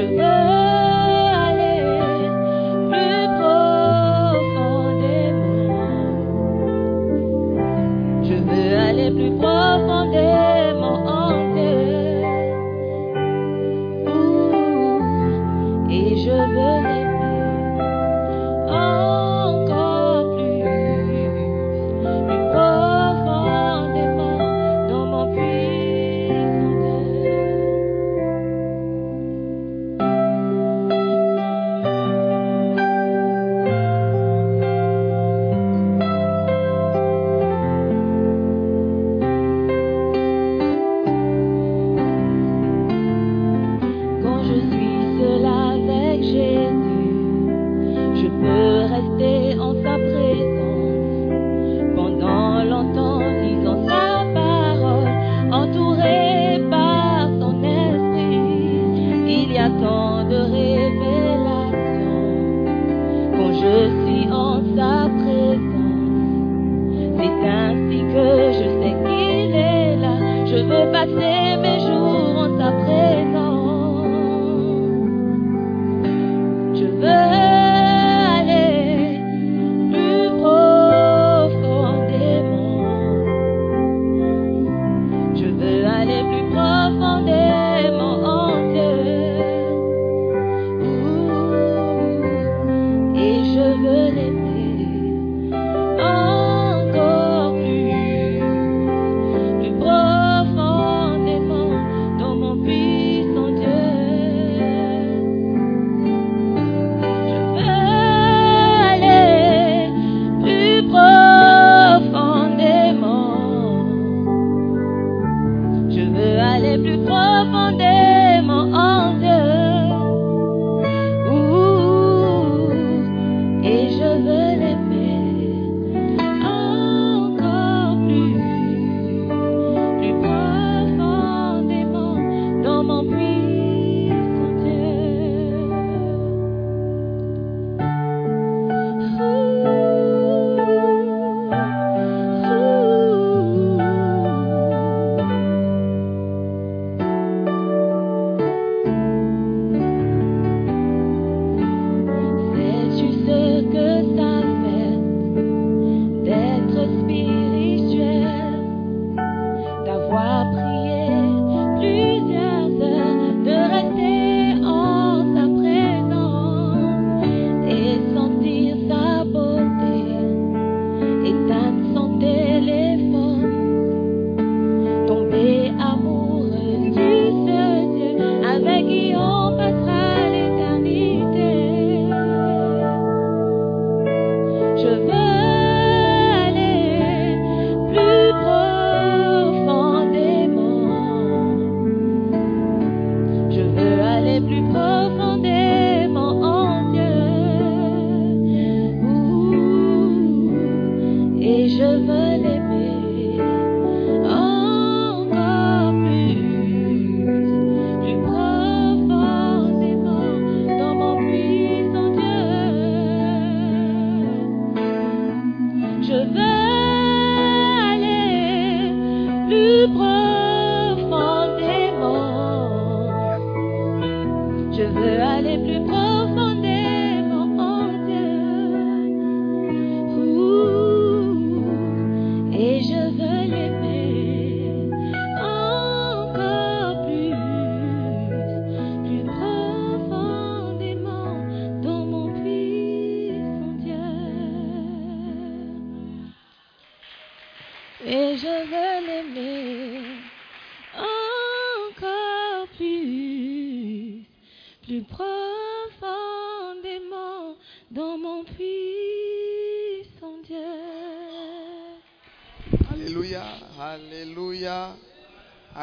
Je veux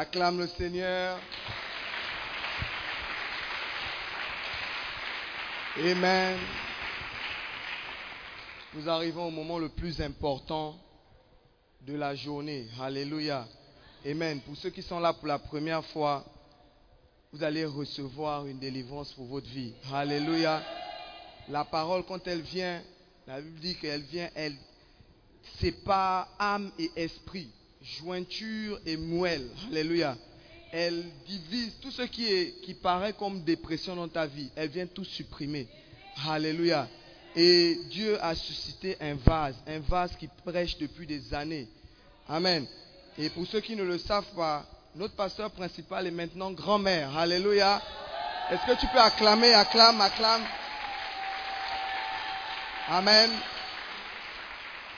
Acclame le Seigneur. Amen. Nous arrivons au moment le plus important de la journée. Alléluia. Amen. Pour ceux qui sont là pour la première fois, vous allez recevoir une délivrance pour votre vie. Alléluia. La parole, quand elle vient, la Bible dit qu'elle vient, elle sépare âme et esprit, jointure et moelle. Alléluia. Elle divise tout ce qui, est, qui paraît comme dépression dans ta vie. Elle vient tout supprimer. Alléluia. Et Dieu a suscité un vase, un vase qui prêche depuis des années. Amen. Et pour ceux qui ne le savent pas, notre pasteur principal est maintenant grand-mère. Alléluia. Est-ce que tu peux acclamer, acclame, acclame? Amen.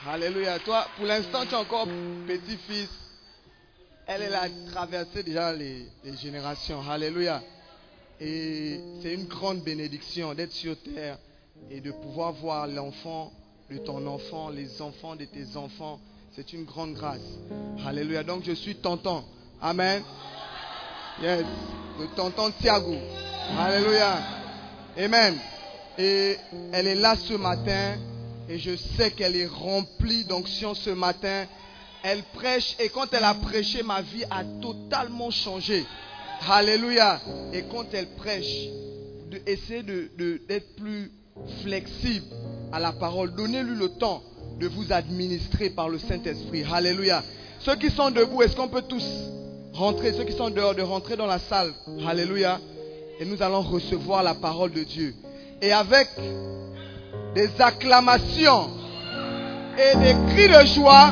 Alléluia. Toi, pour l'instant, tu es encore petit-fils. Elle, elle a traversé déjà les, générations. Alléluia. Et c'est une grande bénédiction d'être sur terre et de pouvoir voir l'enfant de ton enfant, les enfants de tes enfants. C'est une grande grâce. Alléluia. Donc je suis tonton. Amen. Yes. Le tonton Thiago. Alléluia. Amen. Et elle est là ce matin. Et je sais qu'elle est remplie d'onction ce matin. Elle prêche. Et quand elle a prêché, ma vie a totalement changé. Alléluia. Et quand elle prêche, de, essayez d'être de, d'être plus flexible à la parole. Donnez-lui le temps de vous administrer par le Saint-Esprit. Alléluia. Ceux qui sont debout, est-ce qu'on peut tous rentrer? Ceux qui sont dehors, de rentrer dans la salle. Alléluia. Et nous allons recevoir la parole de Dieu. Et avec des acclamations et des cris de joie,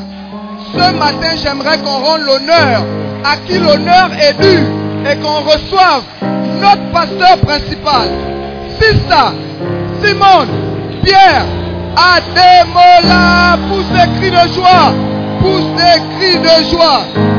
ce matin, j'aimerais qu'on rende l'honneur à qui l'honneur est dû et qu'on reçoive notre pasteur principal, Sista Simone Pierre Ademola. Pousse des cris de joie. Pousse des cris de joie.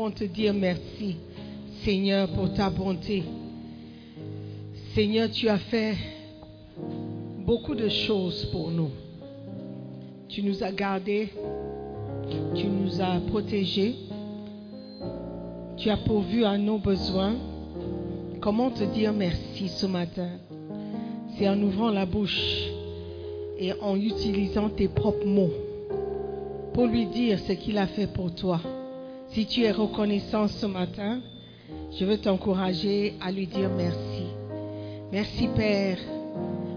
Pouvons te dire merci, Seigneur, pour ta bonté? Seigneur, tu as fait beaucoup de choses pour nous. Tu nous as gardés, tu nous as protégés, tu as pourvu à nos besoins. Comment te dire merci ce matin? C'est en ouvrant la bouche et en utilisant tes propres mots pour lui dire ce qu'il a fait pour toi, Si tu es reconnaissant ce matin, je veux t'encourager à lui dire merci. Merci Père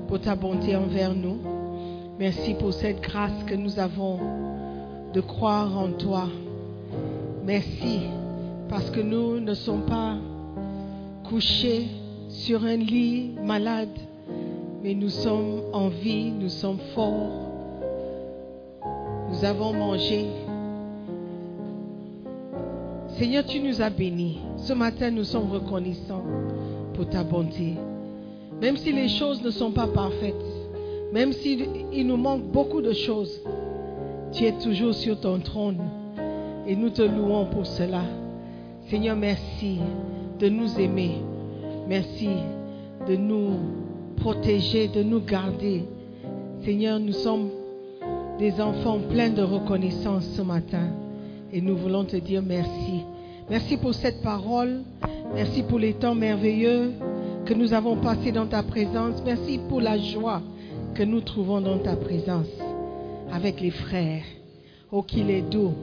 pour ta bonté envers nous. Merci pour cette grâce que nous avons de croire en toi. Merci parce que nous ne sommes pas couchés sur un lit malade, mais nous sommes en vie, nous sommes forts. Nous avons mangé. Seigneur, tu nous as bénis. Ce matin, nous sommes reconnaissants pour ta bonté. Même si les choses ne sont pas parfaites, même s'il il nous manque beaucoup de choses, tu es toujours sur ton trône et nous te louons pour cela. Seigneur, merci de nous aimer. Merci de nous protéger, de nous garder. Seigneur, nous sommes des enfants pleins de reconnaissance ce matin et nous voulons te dire merci. Merci pour cette parole. Merci pour les temps merveilleux que nous avons passés dans ta présence. Merci pour la joie que nous trouvons dans ta présence avec les frères. Oh, qu'il est doux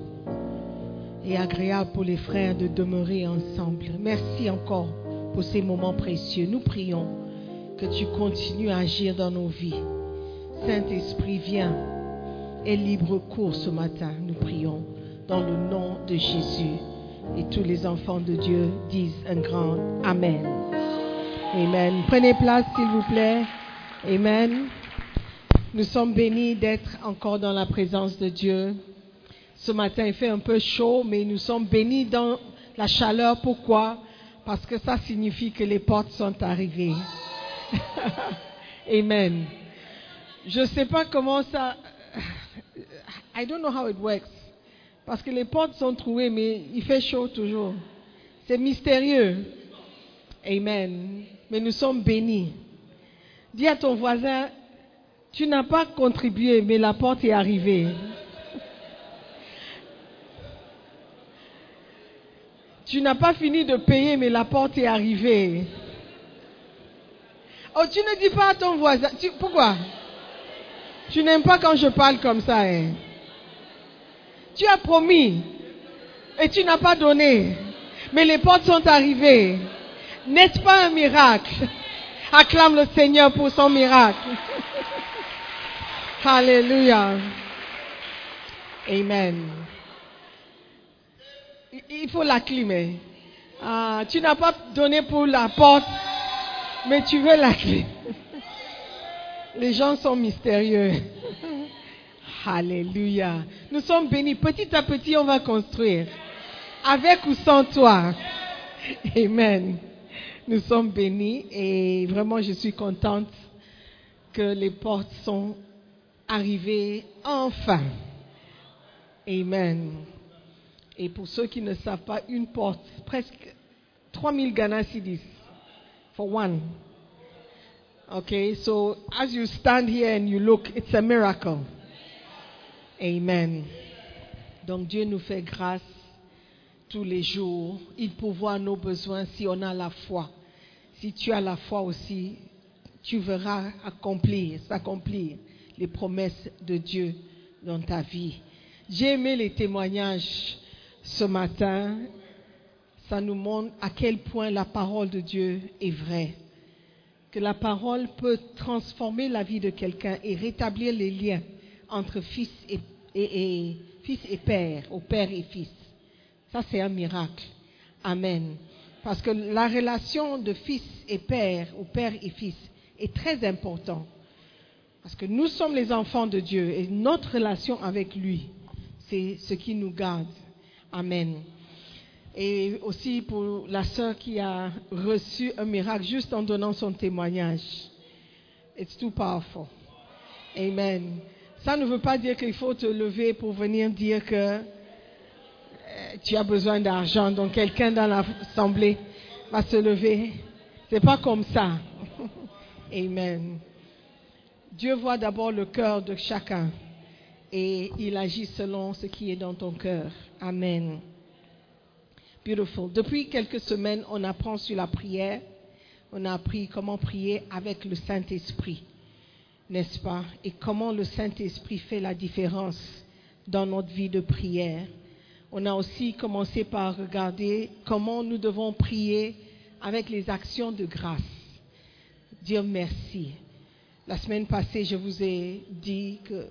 et agréable pour les frères de demeurer ensemble. Merci encore pour ces moments précieux. Nous prions que tu continues à agir dans nos vies. Saint-Esprit, viens et libre cours ce matin. Nous prions dans le nom de Jésus. Et tous les enfants de Dieu disent un grand Amen. Amen. Prenez place, s'il vous plaît. Amen. Nous sommes bénis d'être encore dans la présence de Dieu. Ce matin, il fait un peu chaud, mais nous sommes bénis dans la chaleur. Pourquoi? Parce que ça signifie que les portes sont arrivées. Amen. Je ne sais pas comment ça... I don't know how it works. Parce que les portes sont trouées, mais il fait chaud toujours. C'est mystérieux. Amen. Mais nous sommes bénis. Dis à ton voisin, tu n'as pas contribué, mais la porte est arrivée. Tu n'as pas fini de payer, mais la porte est arrivée. Oh, tu ne dis pas à ton voisin. tu- pourquoi? Tu n'aimes pas quand je parle comme ça. hein? Tu as promis et tu n'as pas donné. Mais les portes sont arrivées. N'est-ce pas un miracle? Acclame le Seigneur pour son miracle. Alléluia. Amen. Il- faut la clé, mais ah, tu n'as pas donné pour la porte, mais tu veux la clé. Les gens sont mystérieux. Alléluia. Nous sommes bénis. Petit à petit, on va construire. Avec ou sans toi. Amen. Nous sommes bénis et vraiment, je suis contente que les portes sont arrivées enfin. Amen. Et pour ceux qui ne savent pas, une porte, presque 3000 Ghana cedis for one. Okay, so as you stand here and you look, it's a miracle. Amen. Donc Dieu nous fait grâce tous les jours. Il pourvoit nos besoins si on a la foi. Si tu as la foi aussi, tu verras accomplir, s'accomplir les promesses de Dieu dans ta vie. J'ai aimé les témoignages ce matin. Ça nous montre à quel point la parole de Dieu est vraie. Que la parole peut transformer la vie de quelqu'un et rétablir les liens entre fils et, et- et- fils et père, au père et fils. Ça, c'est un miracle. Amen. Parce que la relation de fils et père, ou père et fils, est très importante. Parce que nous sommes les enfants de Dieu et notre relation avec lui, c'est ce qui nous garde. Amen. Et aussi pour la sœur qui a reçu un miracle juste en donnant son témoignage. It's too powerful. Amen. Ça ne veut pas dire qu'il faut te lever pour venir dire que euh, tu as besoin d'argent. Donc quelqu'un dans l'assemblée va se lever. C'est pas comme ça. Amen. Dieu voit d'abord le cœur de chacun et il agit selon ce qui est dans ton cœur. Amen. Beautiful. Depuis quelques semaines, on apprend sur la prière. On a appris comment prier avec le Saint-Esprit, n'est-ce pas? Et comment le Saint-Esprit fait la différence dans notre vie de prière? on a aussi commencé par regarder comment nous devons prier avec les actions de grâce. Dire merci. La semaine passée, je vous ai dit que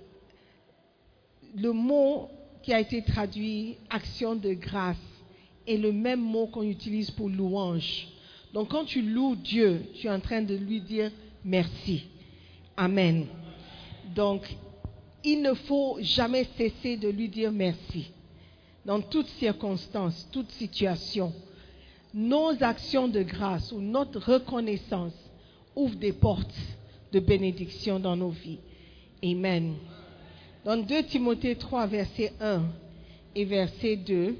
le mot qui a été traduit action de grâce est le même mot qu'on utilise pour louange. Donc quand tu loues Dieu, tu es en train de lui dire merci. Amen. Donc il ne faut jamais cesser de lui dire merci. Dans toutes circonstances, toute situation, nos actions de grâce ou notre reconnaissance ouvrent des portes de bénédiction dans nos vies. Amen. Dans 2 Timothée 3, verset 1 et verset 2,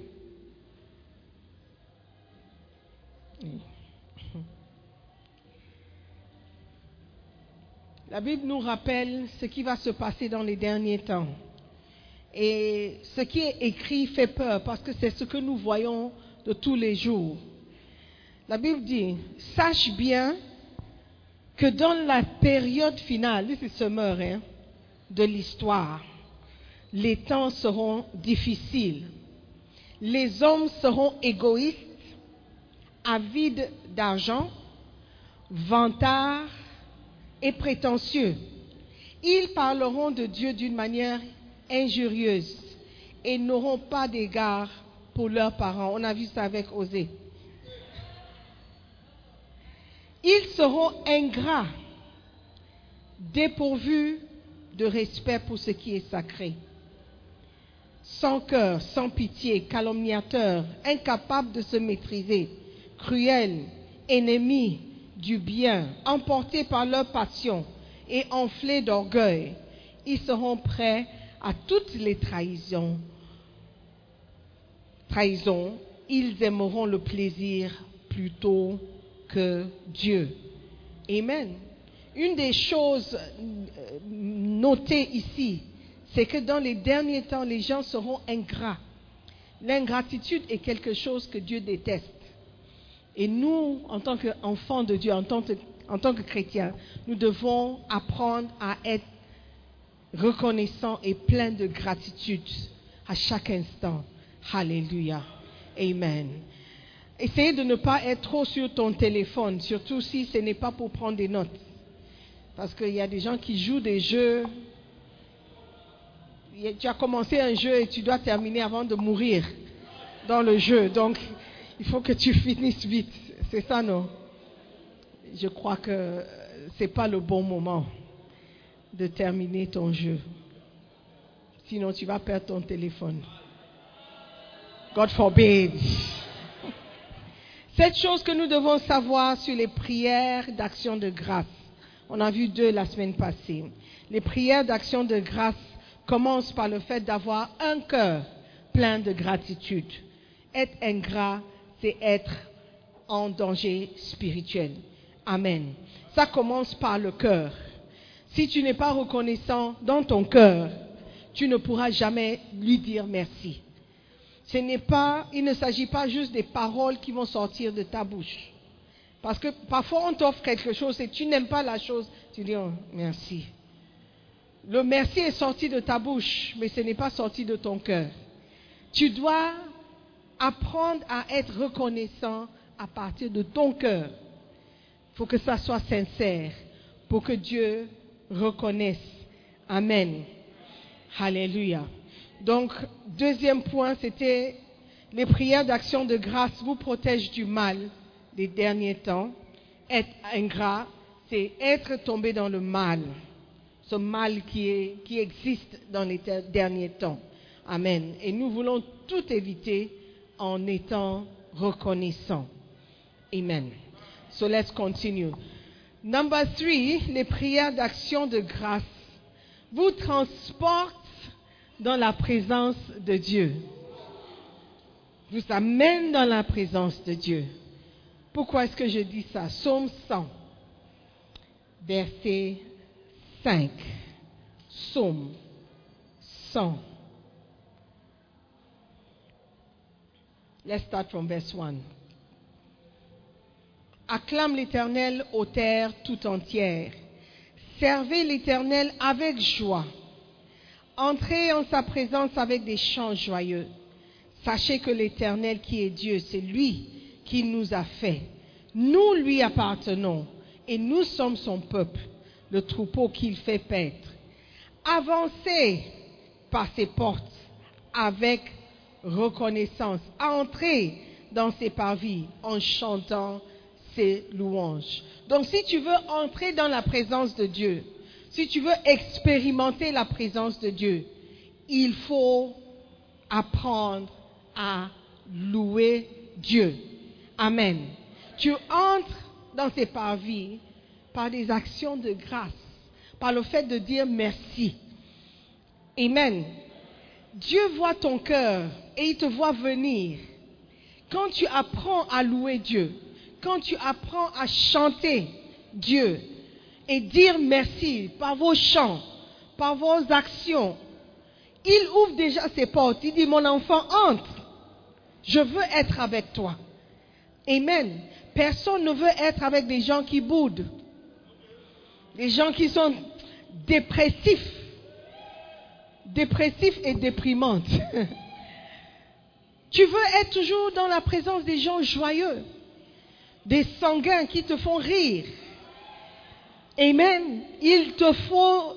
la Bible nous rappelle ce qui va se passer dans les derniers temps. Et ce qui est écrit fait peur parce que c'est ce que nous voyons de tous les jours. La Bible dit, sache bien que dans la période finale, summary, hein, de l'histoire, les temps seront difficiles. Les hommes seront égoïstes, avides d'argent, vantards et prétentieux. Ils parleront de Dieu d'une manière injurieuse et n'auront pas d'égard pour leurs parents. On a vu ça avec Osée. Ils seront ingrats, dépourvus de respect pour ce qui est sacré, sans cœur, sans pitié, calomniateurs, incapables de se maîtriser, cruels, ennemis du bien, emportés par leur passion et enflés d'orgueil. Ils seront prêts à toutes les trahisons. Trahisons, ils aimeront le plaisir plutôt que Dieu. Amen. Une des choses euh, notées ici, c'est que dans les derniers temps, les gens seront ingrats. L'ingratitude est quelque chose que Dieu déteste. Et nous, en tant qu'enfants de Dieu, en tant que, chrétiens, nous devons apprendre à être reconnaissants et pleins de gratitude à chaque instant. Alléluia. Amen. Essayez de ne pas être trop sur ton téléphone, surtout si ce n'est pas pour prendre des notes. Parce qu'il y a des gens qui jouent des jeux. Tu as commencé un jeu et tu dois terminer avant de mourir dans le jeu. Donc, il faut que tu finisses vite. C'est ça, non? Je crois que ce n'est pas le bon moment de terminer ton jeu. Sinon, tu vas perdre ton téléphone. God forbid. Cette chose que nous devons savoir sur les prières d'action de grâce. On a vu deux la semaine passée. Les prières d'action de grâce commencent par le fait d'avoir un cœur plein de gratitude. Être ingrat, c'est être en danger spirituel. Amen. Ça commence par le cœur. Si tu n'es pas reconnaissant dans ton cœur, tu ne pourras jamais lui dire merci. Ce n'est pas, il ne s'agit pas juste des paroles qui vont sortir de ta bouche. Parce que parfois on t'offre quelque chose et tu n'aimes pas la chose, tu dis oh, merci. Le merci est sorti de ta bouche, mais ce n'est pas sorti de ton cœur. Tu dois apprendre à être reconnaissant à partir de ton cœur. Il faut que ça soit sincère pour que Dieu reconnaisse. Amen. Alléluia. Donc, deuxième point, c'était les prières d'action de grâce vous protègent du mal des derniers temps. Être ingrat, c'est être tombé dans le mal. Ce mal qui, qui existe dans les derniers temps. Amen. Et nous voulons tout éviter en étant reconnaissants. Amen. So let's continue. Number three, les prières d'action de grâce vous transportent dans la présence de Dieu. Vous amènent dans la présence de Dieu. Pourquoi est-ce que je dis ça? Psaume 100, verset 5. Psaume 100. Let's start from verse 1. Acclame l'Éternel aux terres tout entières. Servez l'Éternel avec joie. Entrez en sa présence avec des chants joyeux. Sachez que l'Éternel qui est Dieu, c'est lui qui nous a fait. Nous lui appartenons et nous sommes son peuple, le troupeau qu'il fait paître. Avancez par ses portes avec reconnaissance. Entrez dans ses parvis en chantant ses louanges. Donc si tu veux entrer dans la présence de Dieu, si tu veux expérimenter la présence de Dieu, il faut apprendre à louer Dieu. Amen. Tu entres dans ses parvis par des actions de grâce, par le fait de dire merci. Amen. Dieu voit ton cœur et il te voit venir. Quand tu apprends à louer Dieu, quand tu apprends à chanter Dieu et dire merci par vos chants, par vos actions, il ouvre déjà ses portes. Il dit, mon enfant, entre. Je veux être avec toi. Amen. Personne ne veut être avec des gens qui boudent. Des gens qui sont dépressifs. Dépressifs et déprimantes. tu veux être toujours dans la présence des gens joyeux. Des sanguins qui te font rire. Amen. Il te faut...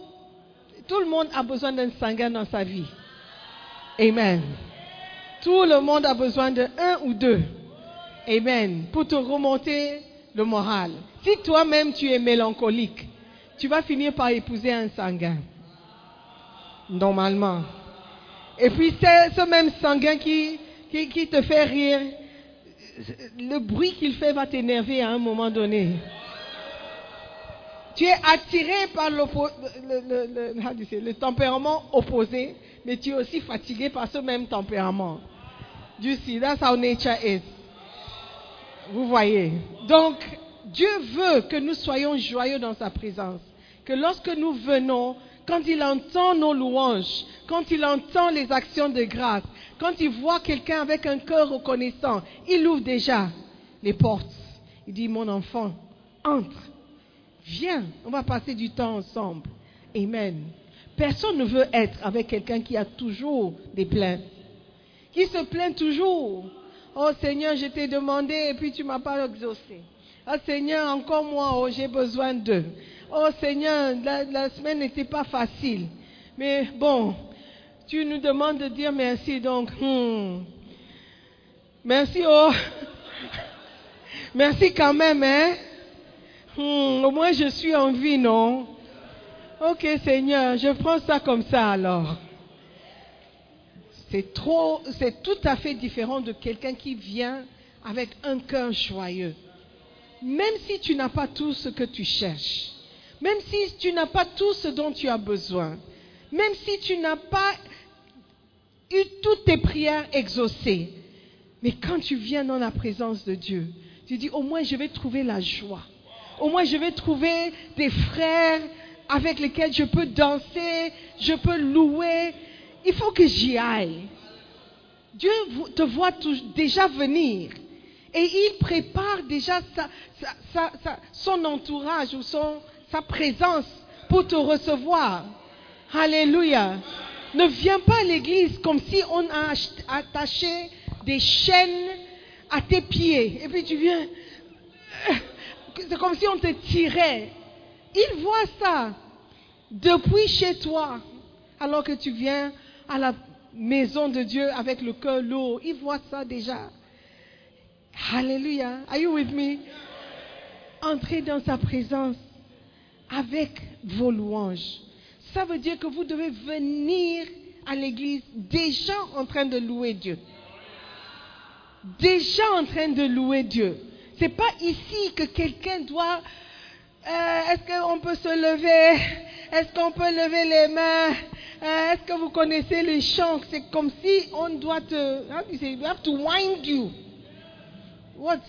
Tout le monde a besoin d'un sanguin dans sa vie. Amen. Tout le monde a besoin de un ou deux. Amen. Pour te remonter le moral. Si toi-même tu es mélancolique, tu vas finir par épouser un sanguin. Normalement. Et puis c'est ce même sanguin qui, qui, qui te fait rire. Le bruit qu'il fait va t'énerver à un moment donné. Tu es attiré par le, le, le, le, tempérament opposé, mais tu es aussi fatigué par ce même tempérament. You see, that's how nature is. Vous voyez. Donc, Dieu veut que nous soyons joyeux dans sa présence. Que lorsque nous venons, quand il entend nos louanges, quand il entend les actions de grâce, quand il voit quelqu'un avec un cœur reconnaissant, il ouvre déjà les portes. Il dit, mon enfant, entre, viens, on va passer du temps ensemble. Amen. Personne ne veut être avec quelqu'un qui a toujours des plaintes, qui se plaint toujours. Oh Seigneur, je t'ai demandé et puis tu m'as pas exaucé. Oh Seigneur, encore moi, oh, j'ai besoin d'eux. Oh Seigneur, la, semaine n'était pas facile. Mais bon, tu nous demandes de dire merci, donc, hmm. merci, oh. merci quand même, hein. Hmm, au moins je suis en vie, non? Ok Seigneur, je prends ça comme ça alors. C'est trop, c'est tout à fait différent de quelqu'un qui vient avec un cœur joyeux. Même si tu n'as pas tout ce que tu cherches, même si tu n'as pas tout ce dont tu as besoin, même si tu n'as pas eu toutes tes prières exaucées, mais quand tu viens dans la présence de Dieu, tu dis au moins je vais trouver la joie. Au moins je vais trouver des frères avec lesquels je peux danser, je peux louer. Il faut que j'y aille. Dieu te voit déjà venir. Et il prépare déjà son entourage ou sa présence pour te recevoir. Alléluia. Ne viens pas à l'église comme si on a attaché des chaînes à tes pieds. Et puis tu viens. C'est comme si on te tirait. Il voit ça depuis chez toi, alors que tu viens à la maison de Dieu avec le cœur lourd. Il voit ça déjà. Alléluia. Are you with me? Entrez dans sa présence avec vos louanges. Ça veut dire que vous devez venir à l'église déjà en train de louer Dieu. Déjà en train de louer Dieu. C'est pas ici que quelqu'un doit. Euh, Est-ce qu'on peut se lever? Est-ce qu'on peut lever les mains? Euh, Est-ce que vous connaissez les chants? C'est comme si on doit te. Do you say? We have to wind you. What?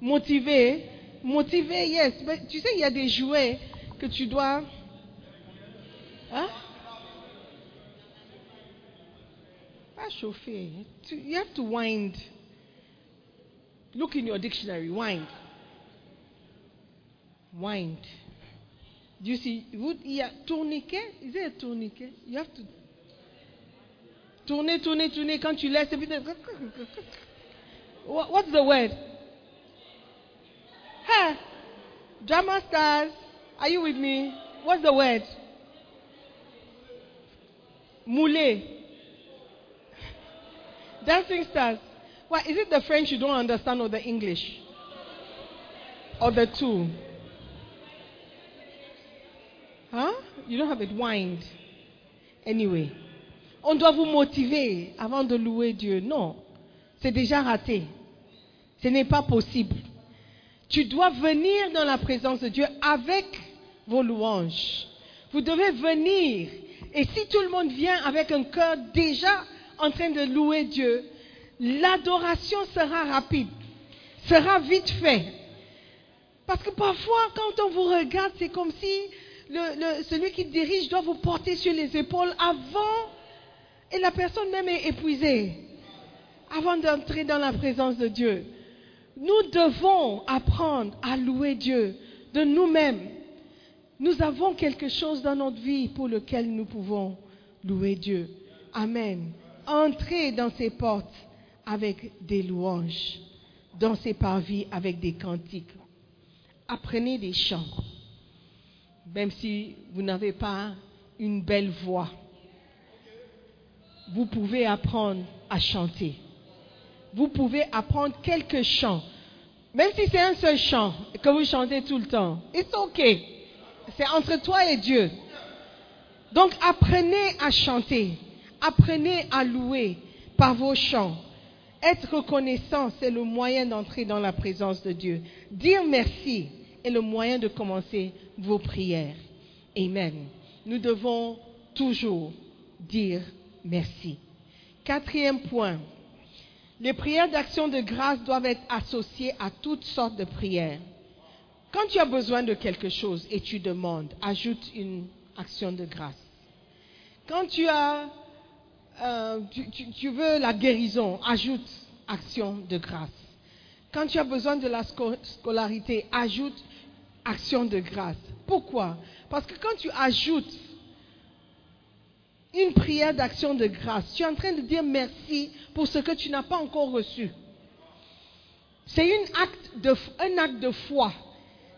Motiver? Motiver, yes. Mais tu sais, il y a des jouets que tu dois. Hein Pas chauffer. You have to wind. Look in your dictionary. Wind. Wind. Do you see? Would, yeah, tourniquet? Is it a tourniquet? You have to. Tourner, tourner, tourner. Quand tu laisses. What- What's the word? Hey, drama stars, are you with me? What's the word? Mouler. Dancing stars. Why, is it the French you don't understand or the English? Or the two? Huh? You don't have it wind. Anyway. On doit vous motiver avant de louer Dieu. Non. C'est déjà raté. Ce n'est pas possible. Tu dois venir dans la présence de Dieu avec vos louanges. Vous devez venir. Et si tout le monde vient avec un cœur déjà en train de louer Dieu, l'adoration sera rapide, sera vite fait. Parce que parfois, quand on vous regarde, c'est comme si celui qui dirige doit vous porter sur les épaules avant, et la personne même est épuisée, avant d'entrer dans la présence de Dieu. Nous devons apprendre à louer Dieu de nous-mêmes. Nous avons quelque chose dans notre vie pour lequel nous pouvons louer Dieu. Amen. Entrez dans ses portes avec des louanges, dans ses parvis avec des cantiques. Apprenez des chants, même si vous n'avez pas une belle voix. Vous pouvez apprendre à chanter. Vous pouvez apprendre quelques chants. Même si c'est un seul chant que vous chantez tout le temps. It's okay. C'est entre toi et Dieu. Donc apprenez à chanter. Apprenez à louer par vos chants. Être reconnaissant, c'est le moyen d'entrer dans la présence de Dieu. Dire merci est le moyen de commencer vos prières. Amen. Nous devons toujours dire merci. Quatrième point. Les prières d'action de grâce doivent être associées à toutes sortes de prières. Quand tu as besoin de quelque chose et tu demandes, ajoute une action de grâce. Quand tu as, euh, tu, tu- veux la guérison, ajoute action de grâce. Quand tu as besoin de la sco- scolarité, ajoute action de grâce. Pourquoi? Parce que quand tu ajoutes une prière d'action de grâce, tu es en train de dire merci pour ce que tu n'as pas encore reçu. C'est un acte de foi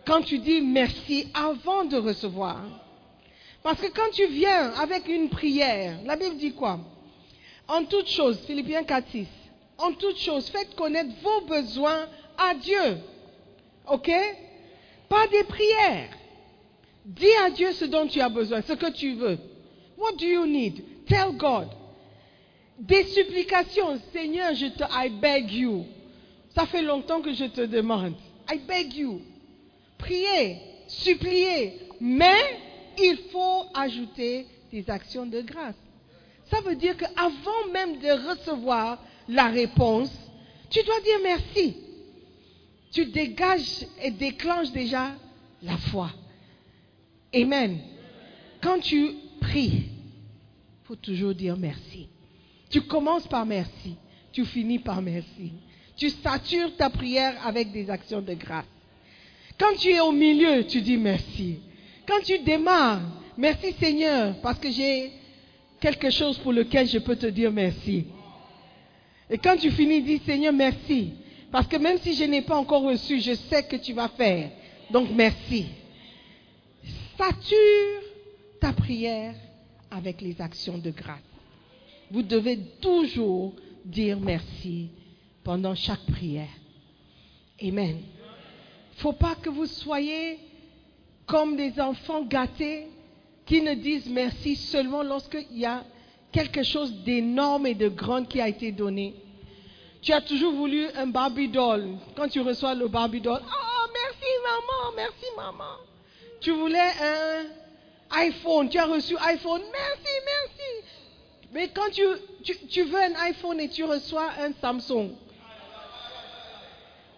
quand tu dis merci avant de recevoir. Parce que quand tu viens avec une prière, la Bible dit quoi? En toute chose, Philippiens 4, 6, en toute chose, faites connaître vos besoins à Dieu. OK? Pas des prières. Dis à Dieu ce dont tu as besoin, ce que tu veux. What do you need? Tell God. Des supplications, Seigneur, je te, I beg you. Ça fait longtemps que je te demande. I beg you. Priez, suppliez, mais il faut ajouter des actions de grâce. Ça veut dire qu'avant même de recevoir la réponse, tu dois dire merci. Tu dégages et déclenches déjà la foi. Amen. Quand tu pries, il faut toujours dire merci. Tu commences par merci, tu finis par merci. Tu satures ta prière avec des actions de grâce. Quand tu es au milieu, tu dis merci. Quand tu démarres, merci Seigneur, parce que j'ai quelque chose pour lequel je peux te dire merci. Et quand tu finis, dis Seigneur, merci. Parce que même si je n'ai pas encore reçu, je sais que tu vas faire. Donc merci. Sature ta prière avec les actions de grâce. Vous devez toujours dire merci pendant chaque prière. Amen. Ne faut pas que vous soyez comme des enfants gâtés qui ne disent merci seulement lorsqu'il y a quelque chose d'énorme et de grand qui a été donné. Tu as toujours voulu un Barbie doll. Quand tu reçois le Barbie doll, oh merci maman, merci maman. Tu voulais un iPhone, tu as reçu iPhone, merci, merci. Mais quand tu veux un iPhone et tu reçois un Samsung,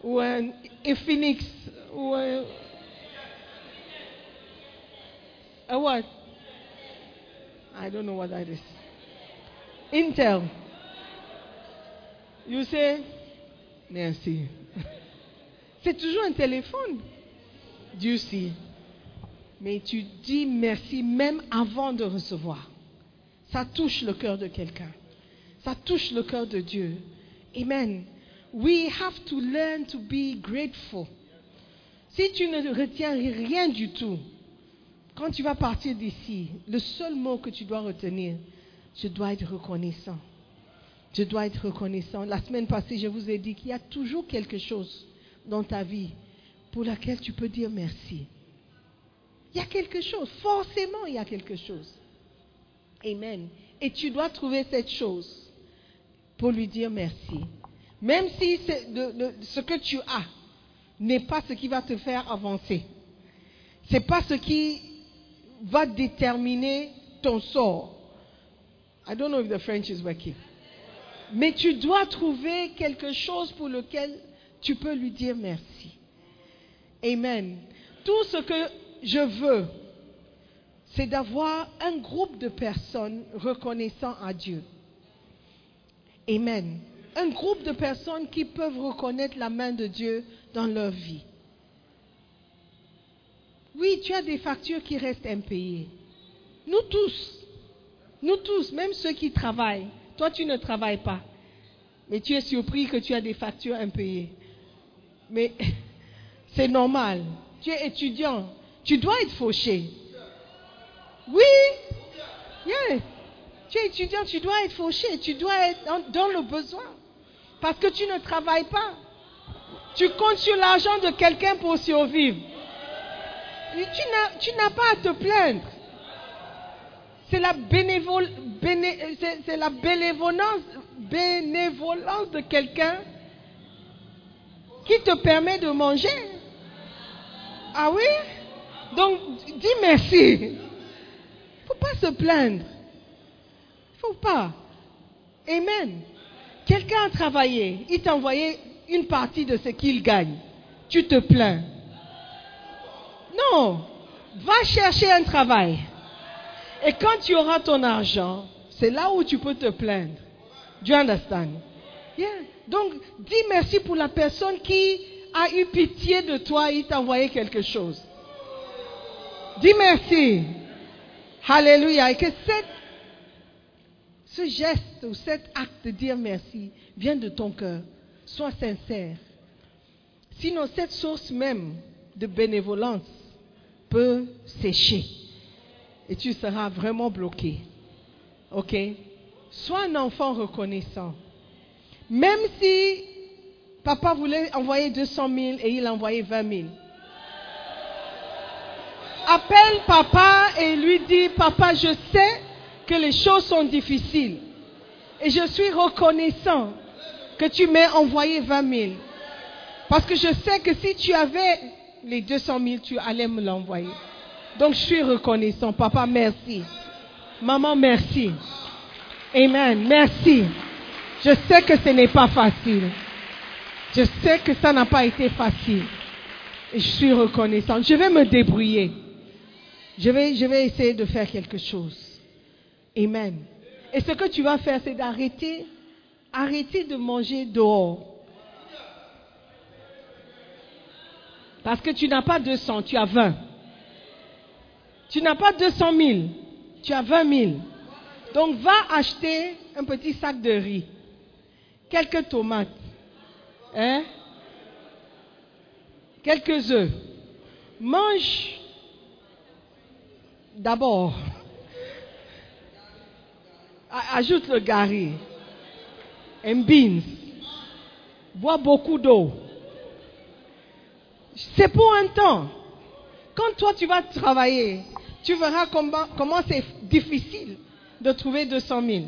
ou un Infinix, ou un... A what? I don't know what that is. Intel. You say, merci. C'est toujours un téléphone. Dieu sait. Mais tu dis merci même avant de recevoir. Ça touche le cœur de quelqu'un. Ça touche le cœur de Dieu. Amen. We have to learn to be grateful. Si tu ne retiens rien du tout, quand tu vas partir d'ici, le seul mot que tu dois retenir, je dois être reconnaissant. Je dois être reconnaissant. La semaine passée, je vous ai dit qu'il y a toujours quelque chose dans ta vie pour laquelle tu peux dire merci. Il y a quelque chose, forcément il y a quelque chose. Amen. Et tu dois trouver cette chose pour lui dire merci. Même si ce que tu as n'est pas ce qui va te faire avancer. Ce n'est pas ce qui va déterminer ton sort. I don't know if the French is working. Mais tu dois trouver quelque chose pour lequel tu peux lui dire merci. Amen. Tout ce que je veux, c'est d'avoir un groupe de personnes reconnaissant à Dieu. Amen. Un groupe de personnes qui peuvent reconnaître la main de Dieu dans leur vie. Oui, tu as des factures qui restent impayées. Nous tous, nous tous, même ceux qui travaillent, toi tu ne travailles pas, mais tu es surpris que tu as des factures impayées. Mais c'est normal. Tu es étudiant, tu dois être fauché. Oui, yes. Tu es étudiant, tu dois être fauché, tu dois être dans, le besoin. Parce que tu ne travailles pas. Tu comptes sur l'argent de quelqu'un pour survivre. Tu n'as pas à te plaindre. C'est la, bénévolence, bénévolence de quelqu'un qui te permet de manger. Ah oui? Donc, dis merci. Il ne faut pas se plaindre. Faut pas. Amen. Quelqu'un a travaillé, il t'a envoyé une partie de ce qu'il gagne. Tu te plains. Non. Va chercher un travail. Et quand tu auras ton argent, c'est là où tu peux te plaindre. Do you understand? Yeah. Donc, dis merci pour la personne qui a eu pitié de toi et t'a envoyé quelque chose. Dis merci. Alléluia. Et que ce geste ou cet acte de dire merci vient de ton cœur. Sois sincère. Sinon, cette source même de bénévolence peut sécher et tu seras vraiment bloqué. OK? Sois un enfant reconnaissant. Même si papa voulait envoyer 200 000 et il a envoyé 20 000. Appelle papa et lui dit, papa, je sais que les choses sont difficiles. Et je suis reconnaissant que tu m'aies envoyé 20 000. Parce que je sais que si tu avais les 200 000, tu allais me l'envoyer. Donc je suis reconnaissant. Papa, merci. Maman, merci. Amen. Merci. Je sais que ce n'est pas facile. Je sais que ça n'a pas été facile. Et je suis reconnaissant. Je vais me débrouiller. Je vais, je vais essayer de faire quelque chose. Et ce que tu vas faire, c'est d'arrêter, arrêter de manger dehors. Parce que tu n'as pas 200, tu as 20. Tu n'as pas 200 000, tu as 20 000. Donc va acheter un petit sac de riz, quelques tomates, hein, quelques œufs. Mange d'abord. Ajoute le gari, un beans. Bois beaucoup d'eau. C'est pour un temps. Quand toi tu vas travailler, tu verras comment, comment c'est difficile de trouver 200 000.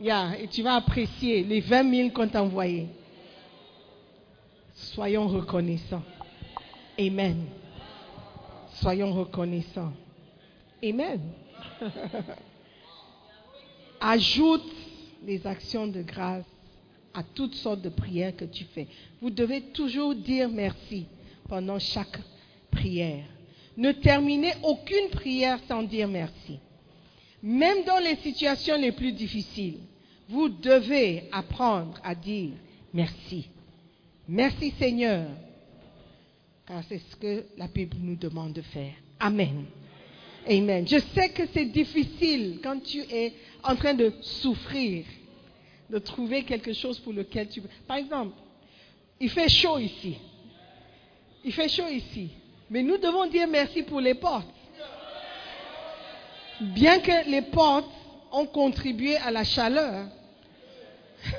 Yeah, et tu vas apprécier les 20 000 qu'on t'a envoyés. Soyons reconnaissants. Amen. Soyons reconnaissants. Amen. Ajoute les actions de grâce à toutes sortes de prières que tu fais. Vous devez toujours dire merci pendant chaque prière. Ne terminez aucune prière sans dire merci. Même dans les situations les plus difficiles, vous devez apprendre à dire merci. Merci Seigneur, car c'est ce que la Bible nous demande de faire. Amen. Amen. Je sais que c'est difficile quand tu es en train de souffrir, de trouver quelque chose pour lequel tu... Par exemple, il fait chaud ici. Il fait chaud ici. Mais nous devons dire merci pour les portes. Bien que les portes ont contribué à la chaleur,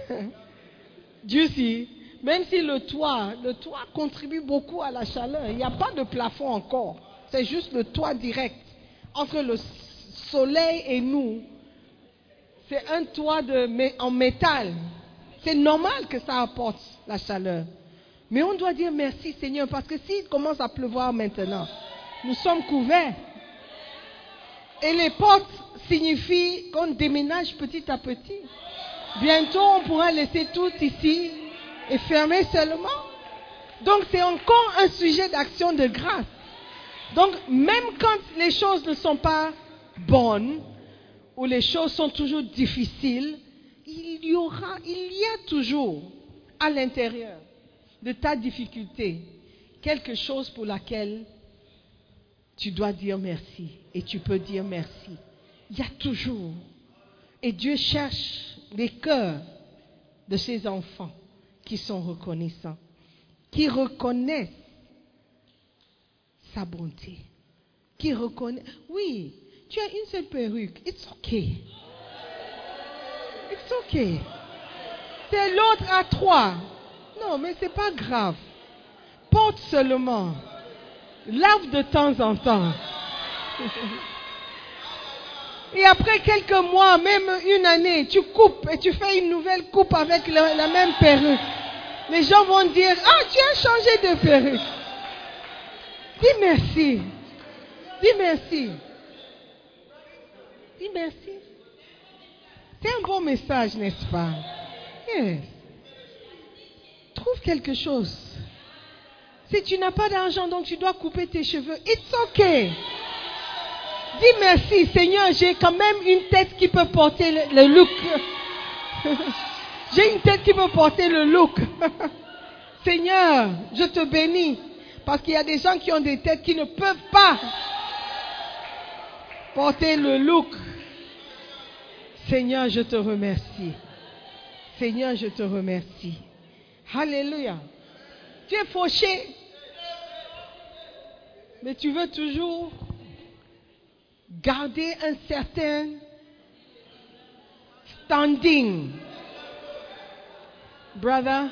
Dieu sait, même si le toit, le toit contribue beaucoup à la chaleur, il n'y a pas de plafond encore. C'est juste le toit direct. Entre le soleil et nous, c'est un toit en métal. C'est normal que ça apporte la chaleur. Mais on doit dire merci Seigneur parce que s'il commence à pleuvoir maintenant, nous sommes couverts. Et les portes signifient qu'on déménage petit à petit. Bientôt, on pourra laisser tout ici et fermer seulement. Donc, c'est encore un sujet d'action de grâce. Donc, même quand les choses ne sont pas bonnes ou les choses sont toujours difficiles, il y aura, il y a toujours à l'intérieur de ta difficulté quelque chose pour laquelle tu dois dire merci et tu peux dire merci. Il y a toujours. Et Dieu cherche les cœurs de ses enfants qui sont reconnaissants, qui reconnaissent sa bonté, qui reconnaissent. Oui, tu as une seule perruque, it's okay. It's okay. C'est l'autre à trois. Non, mais c'est pas grave. Porte seulement. Lave de temps en temps. Et après quelques mois, même une année, tu coupes et tu fais une nouvelle coupe avec la même perruque. Les gens vont dire, ah, tu as changé de perruque. Dis merci. Dis merci. Dis merci. C'est un bon message, n'est-ce pas? Trouve quelque chose. Si tu n'as pas d'argent, donc tu dois couper tes cheveux, it's okay. Dis merci, Seigneur, j'ai quand même une tête qui peut porter le, look. j'ai une tête qui peut porter le look. Seigneur, je te bénis. Parce qu'il y a des gens qui ont des têtes qui ne peuvent pas porter le look. Seigneur, je te remercie. Seigneur, je te remercie. Alléluia. Tu es fauché. Mais tu veux toujours garder un certain standing. Brother,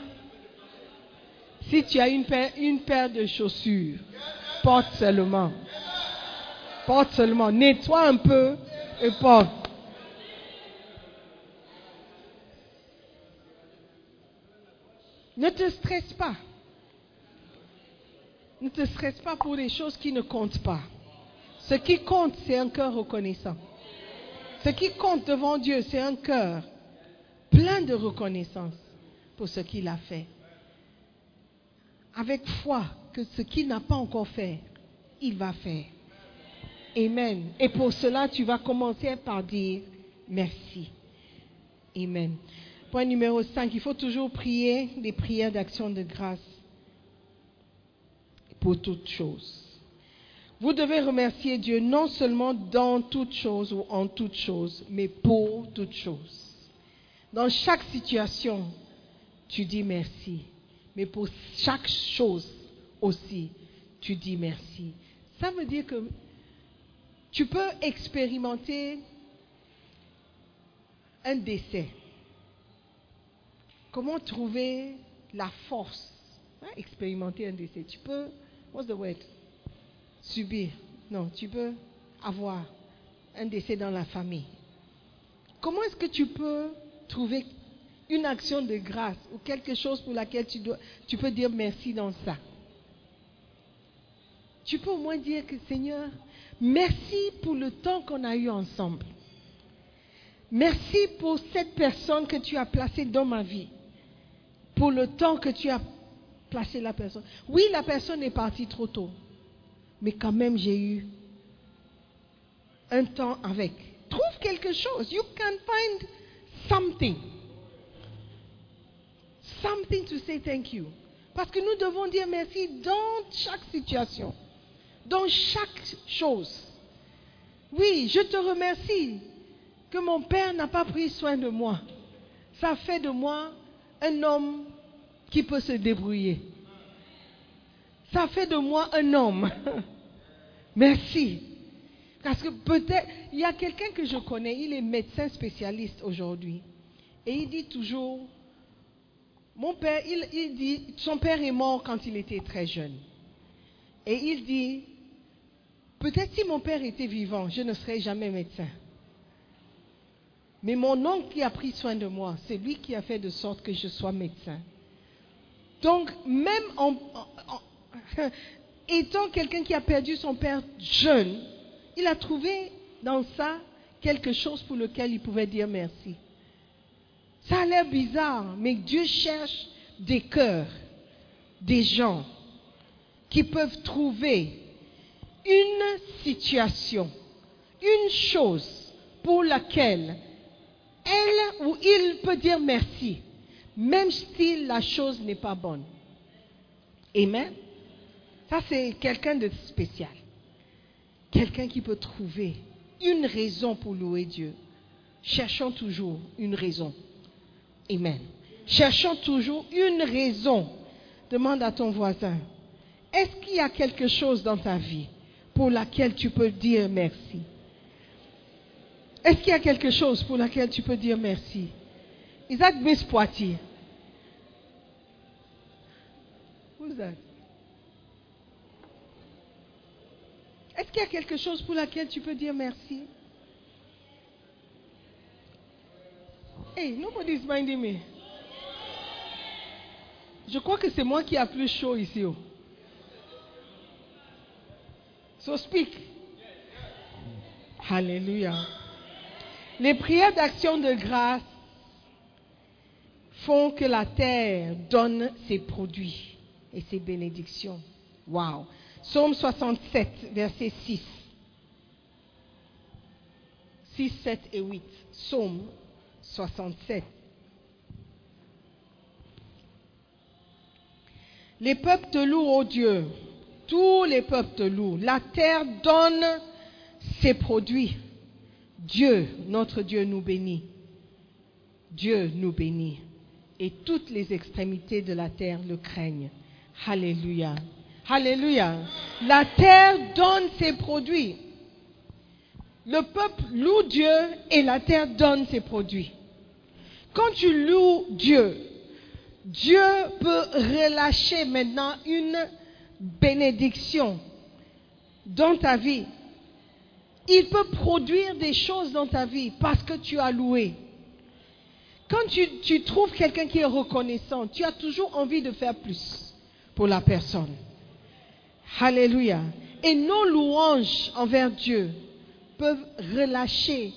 si tu as une paire, une paire de chaussures, porte seulement. Porte seulement. Nettoie un peu et porte. Ne te stresse pas. Ne te stresse pas pour les choses qui ne comptent pas. Ce qui compte, c'est un cœur reconnaissant. Ce qui compte devant Dieu, c'est un cœur plein de reconnaissance pour ce qu'il a fait. Avec foi que ce qu'il n'a pas encore fait, il va faire. Amen. Et pour cela, tu vas commencer par dire merci. Amen. Point numéro 5, il faut toujours prier des prières d'action de grâce pour toutes choses. Vous devez remercier Dieu non seulement dans toutes choses ou en toutes choses, mais pour toutes choses. Dans chaque situation, tu dis merci. Mais pour chaque chose aussi, tu dis merci. Ça veut dire que tu peux expérimenter un décès. Comment trouver la force? Hein, Expérimenter un décès. Tu peux, what's the word? Subir. Non, tu peux avoir un décès dans la famille. Comment est-ce que tu peux trouver une action de grâce ou quelque chose pour laquelle tu, dois, tu peux dire merci dans ça? Tu peux au moins dire que Seigneur, merci pour le temps qu'on a eu ensemble. Merci pour cette personne que tu as placée dans ma vie. Pour le temps que tu as placé la personne. Oui, la personne est partie trop tôt mais quand même j'ai eu un temps avec. Trouve quelque chose. You can find something. Something to say thank you. Parce que nous devons dire merci dans chaque situation, dans chaque chose. Oui, je te remercie que mon père n'a pas pris soin de moi, ça fait de moi un homme qui peut se débrouiller. Ça fait de moi un homme. Merci. Parce que peut-être, il y a quelqu'un que je connais, il est médecin spécialiste aujourd'hui. Et il dit toujours, mon père, il, il dit, son père est mort quand il était très jeune. Et il dit, peut-être si mon père était vivant, je ne serais jamais médecin. Mais mon oncle qui a pris soin de moi, c'est lui qui a fait de sorte que je sois médecin. Donc, même étant quelqu'un qui a perdu son père jeune, il a trouvé dans ça quelque chose pour lequel il pouvait dire merci. Ça a l'air bizarre, mais Dieu cherche des cœurs, des gens qui peuvent trouver une situation, une chose pour laquelle elle ou il peut dire merci, même si la chose n'est pas bonne. Amen. Ça, c'est quelqu'un de spécial. Quelqu'un qui peut trouver une raison pour louer Dieu. Cherchons toujours une raison. Amen. Cherchons toujours une raison. Demande à ton voisin, est-ce qu'il y a quelque chose dans ta vie pour laquelle tu peux dire merci Est-ce qu'il y a quelque chose pour laquelle tu peux dire merci? Is that? Miss Poitiers? Est-ce qu'il y a quelque chose pour laquelle tu peux dire merci? Hey, nobody's minding me. Je crois que c'est moi qui a plus chaud ici. oh. So speak. Alléluia. Les prières d'action de grâce font que la terre donne ses produits et ses bénédictions. Wow. Psaume 67, verset 6. 6, 7 et 8. Psaume 67. Les peuples te louent, ô Dieu. Tous les peuples te louent. La terre donne ses produits. Dieu, notre Dieu, nous bénit. Dieu nous bénit. Et toutes les extrémités de la terre le craignent. Alléluia. Alléluia. La terre donne ses produits. Le peuple loue Dieu et la terre donne ses produits. Quand tu loues Dieu, Dieu peut relâcher maintenant une bénédiction dans ta vie. Il peut produire des choses dans ta vie parce que tu as loué. Quand tu, trouves quelqu'un qui est reconnaissant, tu as toujours envie de faire plus pour la personne. Alléluia. Et nos louanges envers Dieu peuvent relâcher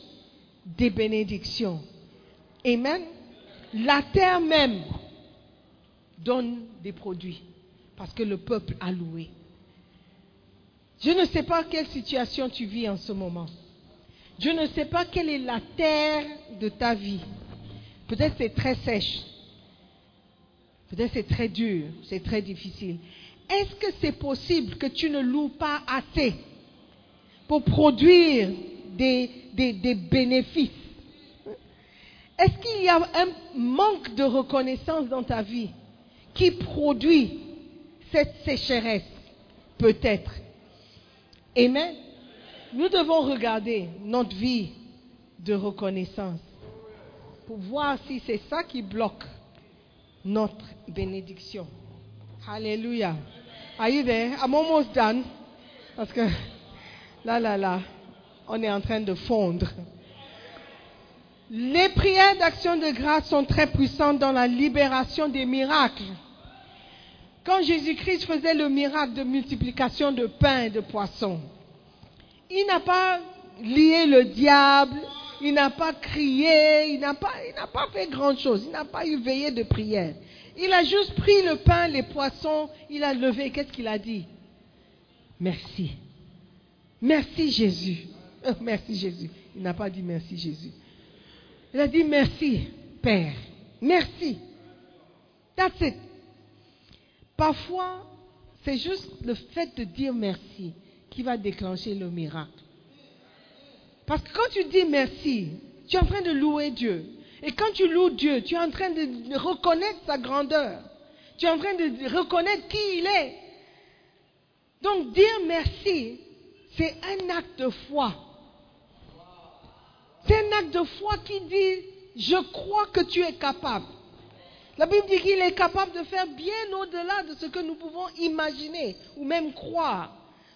des bénédictions. Amen. La terre même donne des produits parce que le peuple a loué. Je ne sais pas quelle situation tu vis en ce moment. Je ne sais pas quelle est la terre de ta vie. Peut-être c'est très sèche. Peut-être c'est très dur, c'est très difficile. Est-ce que c'est possible que tu ne loues pas assez pour produire des, des- bénéfices? Est-ce qu'il y a un manque de reconnaissance dans ta vie qui produit cette sécheresse Peut-être. Amen. Nous devons regarder notre vie de reconnaissance pour voir si c'est ça qui bloque notre bénédiction. Alléluia. Are you there? I'm almost done. Parce que là, là, là, on est en train de fondre. Les prières d'action de grâce sont très puissantes dans la libération des miracles. Quand Jésus-Christ faisait le miracle de multiplication de pain et de poissons, il n'a pas lié le diable, il n'a pas crié, il n'a pas, fait grand-chose, il n'a pas eu veillée de prière. Il a juste pris le pain, les poissons, il a levé. Qu'est-ce qu'il a dit? Merci. Merci Jésus. Merci Jésus. Il n'a pas dit merci Jésus. Il a dit merci Père. Merci. That's it. Parfois, c'est juste le fait de dire merci qui va déclencher le miracle. Parce que quand tu dis merci, Tu es en train de louer Dieu. Et quand tu loues Dieu, tu es en train de reconnaître sa grandeur. Tu es en train de reconnaître qui il est. Donc dire merci, c'est un acte de foi. C'est un acte de foi qui dit, je crois que tu es capable. La Bible dit qu'il est capable de faire bien au-delà de ce que nous pouvons imaginer ou même croire.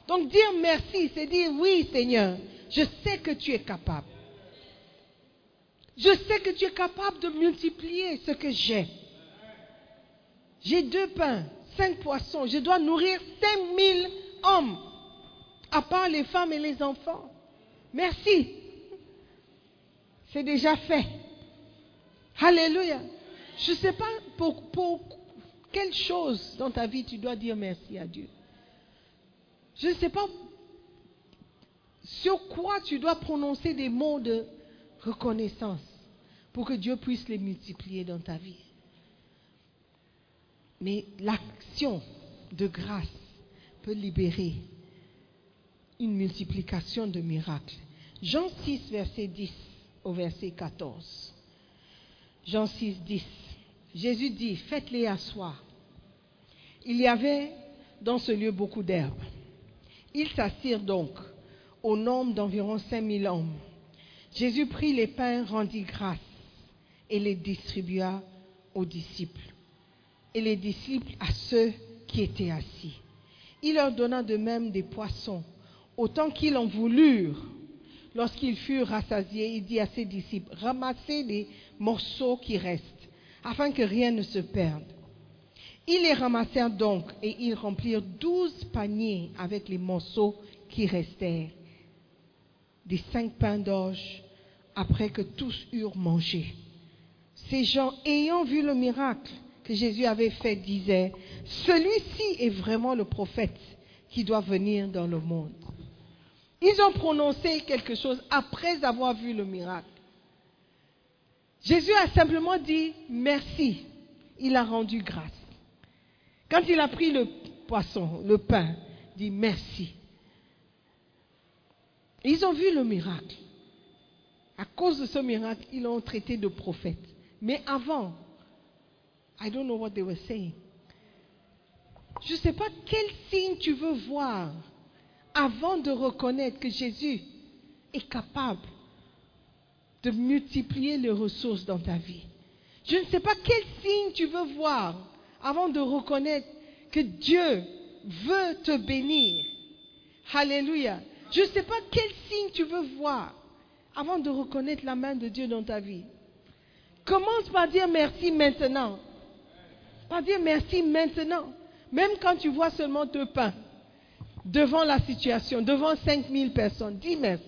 Donc dire merci, c'est dire oui Seigneur, je sais que tu es capable. Je sais que tu es capable de multiplier ce que j'ai. J'ai deux pains, cinq poissons. Je dois nourrir cinq mille hommes, à part les femmes et les enfants. Merci. C'est déjà fait. Alléluia. Je ne sais pas pour, pour quelle chose dans ta vie tu dois dire merci à Dieu. Je ne sais pas sur quoi tu dois prononcer des mots de reconnaissance pour que Dieu puisse les multiplier dans ta vie. Mais l'action de grâce peut libérer une multiplication de miracles. Jean 6, verset 10 au verset 14. Jean 6, 10. Jésus dit, faites-les asseoir. Il y avait dans ce lieu beaucoup d'herbes. Ils s'assirent donc au nombre d'environ 5000 hommes. Jésus prit les pains, rendit grâce et les distribua aux disciples. Et les disciples à ceux qui étaient assis. Il leur donna de même des poissons, autant qu'ils en voulurent. Lorsqu'ils furent rassasiés, il dit à ses disciples, ramassez les morceaux qui restent, afin que rien ne se perde. Ils les ramassèrent donc, et ils remplirent douze paniers avec les morceaux qui restèrent, des cinq pains d'orge, après que tous eurent mangé. Ces gens, ayant vu le miracle que Jésus avait fait, disaient, celui-ci est vraiment le prophète qui doit venir dans le monde. Ils ont prononcé quelque chose après avoir vu le miracle. Jésus a simplement dit merci. Il a rendu grâce. Quand il a pris le poisson, le pain, il dit merci. Ils ont vu le miracle. À cause de ce miracle, ils l'ont traité de prophète. Mais avant, I don't know what they were saying. Je ne sais pas quel signe tu veux voir avant de reconnaître que Jésus est capable de multiplier les ressources dans ta vie. Je ne sais pas quel signe tu veux voir avant de reconnaître que Dieu veut te bénir. Alléluia. Je ne sais pas quel signe tu veux voir avant de reconnaître la main de Dieu dans ta vie. Commence par dire merci maintenant. Par dire merci maintenant. Même quand tu vois seulement deux pains devant la situation, devant 5000 personnes, dis merci.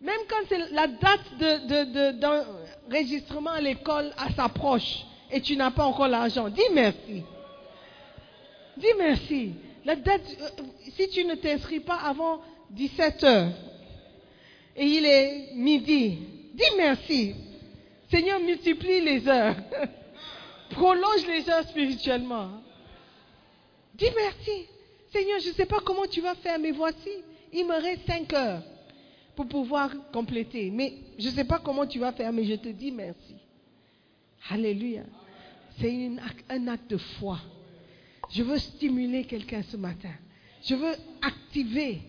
Même quand la date d'enregistrement à l'école s'approche et tu n'as pas encore l'argent, dis merci. Dis merci. La date, euh, si tu ne t'inscris pas avant 17 heures et il est midi, dis merci. Seigneur, multiplie les heures. Prolonge les heures spirituellement. Dis merci. Seigneur, je ne sais pas comment tu vas faire, mais voici, il me reste 5 heures pour pouvoir compléter. Mais je ne sais pas comment tu vas faire, mais je te dis merci. Alléluia. C'est un acte de foi. Je veux stimuler quelqu'un ce matin. Je veux activer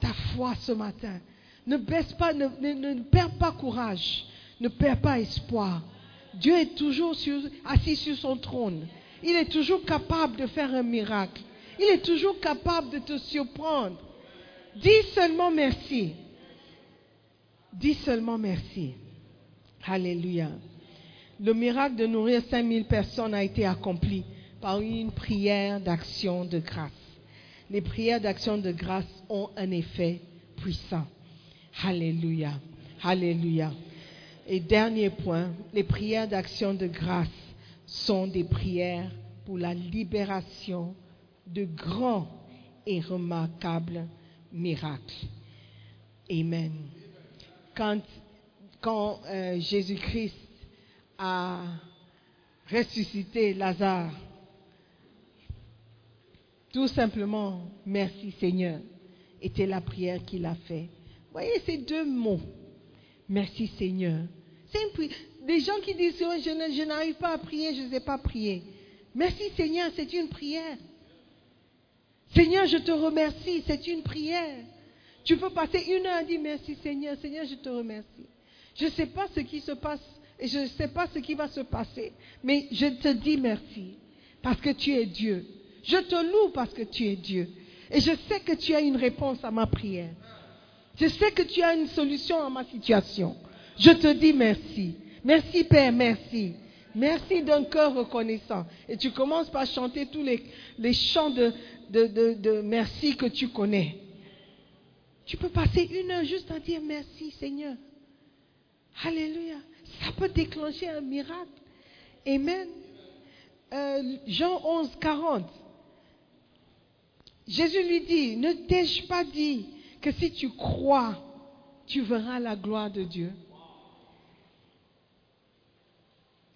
ta foi ce matin. Ne baisse pas, ne, ne perds pas courage. Ne perds pas espoir. Dieu est toujours assis sur son trône. Il est toujours capable de faire un miracle. Il est toujours capable de te surprendre. Dis seulement merci. Dis seulement merci. Alléluia. Le miracle de nourrir 5000 personnes a été accompli par une prière d'action de grâce. Les prières d'action de grâce ont un effet puissant. Alléluia. Alléluia. Et dernier point, les prières d'action de grâce sont des prières pour la libération de grands et remarquables miracles. Amen. Quand, quand euh, Jésus-Christ a ressuscité Lazare, tout simplement, merci Seigneur, était la prière qu'il a fait. Voyez ces deux mots Merci Seigneur. C'est Des gens qui disent Oh, je n'arrive pas à prier, je ne sais pas prier. Merci Seigneur, c'est une prière. Seigneur, je te remercie, c'est une prière. Tu peux passer une heure à dire merci Seigneur, Seigneur, je te remercie. Je ne sais pas ce qui se passe et je ne sais pas ce qui va se passer, mais je te dis merci parce que tu es Dieu. Je te loue parce que tu es Dieu. Et je sais que tu as une réponse à ma prière. Je sais que tu as une solution à ma situation. Je te dis merci. Merci Père, merci. Merci d'un cœur reconnaissant. Et tu commences par chanter tous les, les chants de, de, merci que tu connais. Tu peux passer une heure juste à dire merci Seigneur. Alléluia. Ça peut déclencher un miracle. Amen. Euh, Jean 11, 40. Jésus lui dit, ne t'ai-je pas dit que si tu crois, tu verras la gloire de Dieu?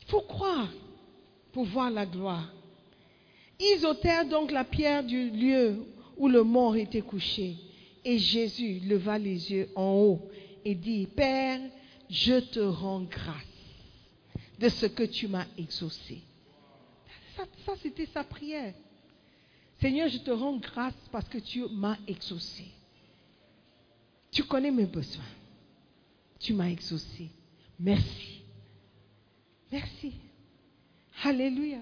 Il faut croire pour voir la gloire. Ils ôtèrent donc la pierre du lieu où le mort était couché. Et Jésus leva les yeux en haut et dit, Père, je te rends grâce de ce que tu m'as exaucé. Ça, ça, c'était sa prière. Seigneur, je te rends grâce parce que tu m'as exaucé. Tu connais mes besoins. Tu m'as exaucé. Merci. Merci. Alléluia.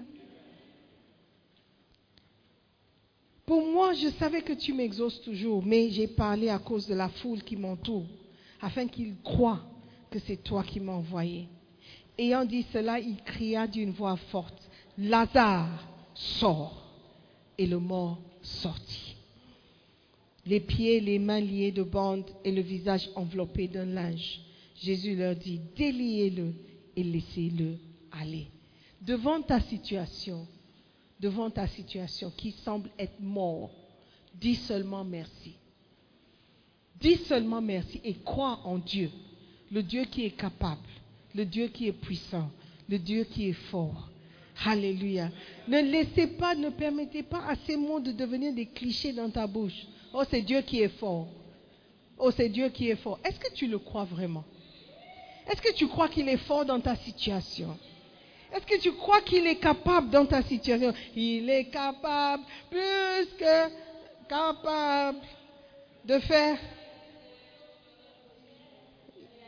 Pour moi, je savais que tu m'exauces toujours, mais j'ai parlé à cause de la foule qui m'entoure, afin qu'ils croient que c'est toi qui m'as envoyé. Ayant dit cela, il cria d'une voix forte, Lazare, sors. Et le mort sortit. Les pieds, les mains liés de bandes et le visage enveloppé d'un linge. Jésus leur dit, déliez-le et laissez-le aller. Devant ta situation, devant ta situation qui semble être mort, dis seulement merci. Dis seulement merci et crois en Dieu, le Dieu qui est capable, le Dieu qui est puissant, le Dieu qui est fort. Alléluia. Ne laissez pas, ne permettez pas à ces mots de devenir des clichés dans ta bouche. Oh, c'est Dieu qui est fort. Oh, c'est Dieu qui est fort. Est-ce que tu le crois vraiment? Est-ce que tu crois qu'il est fort dans ta situation? Est-ce que tu crois qu'il est capable dans ta situation? Il est capable, plus que capable de faire,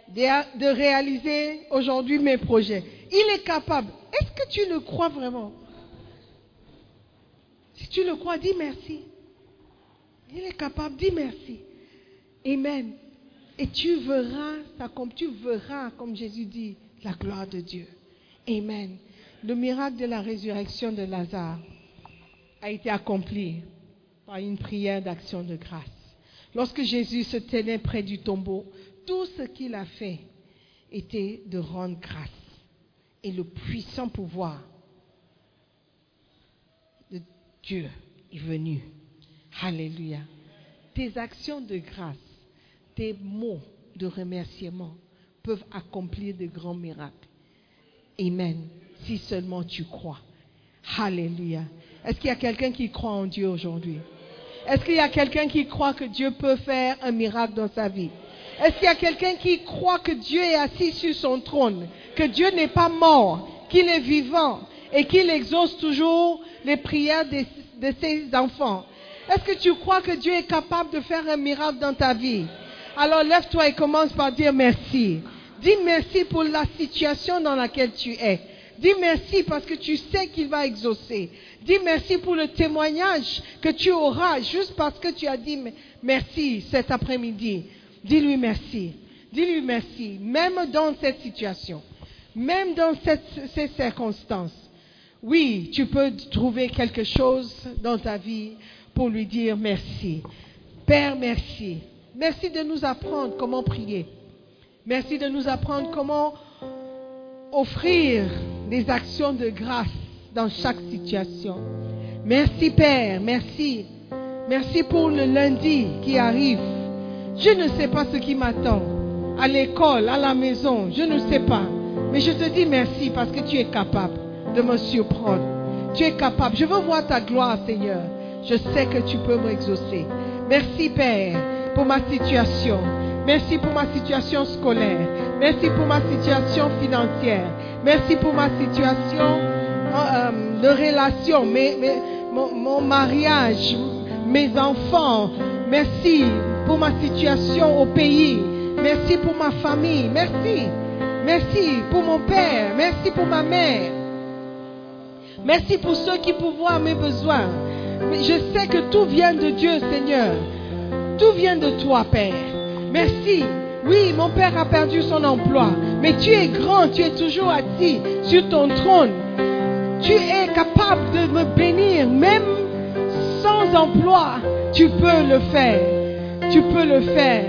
de, réaliser aujourd'hui mes projets. Il est capable. Est-ce que tu le crois vraiment? Si tu le crois, dis merci. Il est capable, dis merci. Amen. Et tu verras, comme tu verras, comme Jésus dit, la gloire de Dieu. Amen. Le miracle de la résurrection de Lazare a été accompli par une prière d'action de grâce. Lorsque Jésus se tenait près du tombeau, tout ce qu'il a fait était de rendre grâce. Et le puissant pouvoir de Dieu est venu. Alléluia. Tes actions de grâce, tes mots de remerciement peuvent accomplir de grands miracles. Amen. Si seulement tu crois. Alléluia. Est-ce qu'il y a quelqu'un qui croit en Dieu aujourd'hui? Est-ce qu'il y a quelqu'un qui croit que Dieu peut faire un miracle dans sa vie? Est-ce qu'il y a quelqu'un qui croit que Dieu est assis sur son trône, que Dieu n'est pas mort, qu'il est vivant et qu'il exauce toujours les prières de, ses enfants? Est-ce que tu crois que Dieu est capable de faire un miracle dans ta vie? Alors lève-toi et commence par dire merci. Dis merci pour la situation dans laquelle tu es. Dis merci parce que tu sais qu'il va exaucer. Dis merci pour le témoignage que tu auras juste parce que tu as dit merci cet après-midi. Dis-lui merci. Dis-lui merci. Même dans cette situation, même dans ces circonstances. Oui, tu peux trouver quelque chose dans ta vie pour lui dire merci. Père, merci. Merci de nous apprendre comment prier. Merci de nous apprendre comment offrir des actions de grâce dans chaque situation. Merci Père, merci. Merci pour le lundi qui arrive. Je ne sais pas ce qui m'attend. À l'école, à la maison, je ne sais pas. Mais je te dis merci parce que tu es capable de me surprendre. Tu es capable. Je veux voir ta gloire, Seigneur. Je sais que tu peux m'exaucer. Merci Père pour ma situation. Merci pour ma situation scolaire. Merci pour ma situation financière. Merci pour ma situation euh, de relation, mon, mon mariage, mes enfants. Merci pour ma situation au pays. Merci pour ma famille. Merci. Merci pour mon père. Merci pour ma mère. Merci pour ceux qui pourvoient mes besoins. Je sais que tout vient de Dieu, Seigneur. Tout vient de toi, Père. Merci. Oui, mon Père a perdu son emploi, mais tu es grand, tu es toujours assis sur ton trône. Tu es capable de me bénir, même sans emploi. Tu peux le faire. Tu peux le faire.